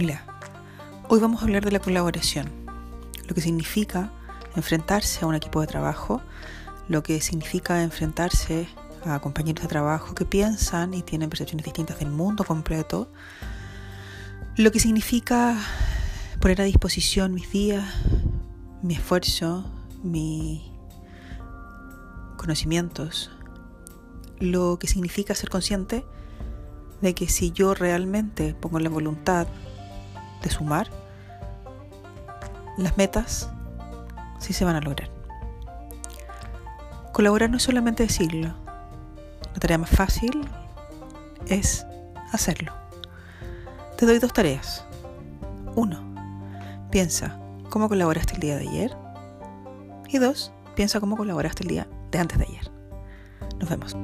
Hola, hoy vamos a hablar de la colaboración, lo que significa enfrentarse a un equipo de trabajo, lo que significa enfrentarse a compañeros de trabajo que piensan y tienen percepciones distintas del mundo completo, lo que significa poner a disposición mis días, mi esfuerzo, mis conocimientos, lo que significa ser consciente de que si yo realmente pongo la voluntad de sumar, las metas sí se van a lograr. Colaborar no es solamente decirlo, la tarea más fácil es hacerlo. Te doy dos tareas. Uno, piensa cómo colaboraste el día de ayer. Y dos, piensa cómo colaboraste el día de antes de ayer. Nos vemos.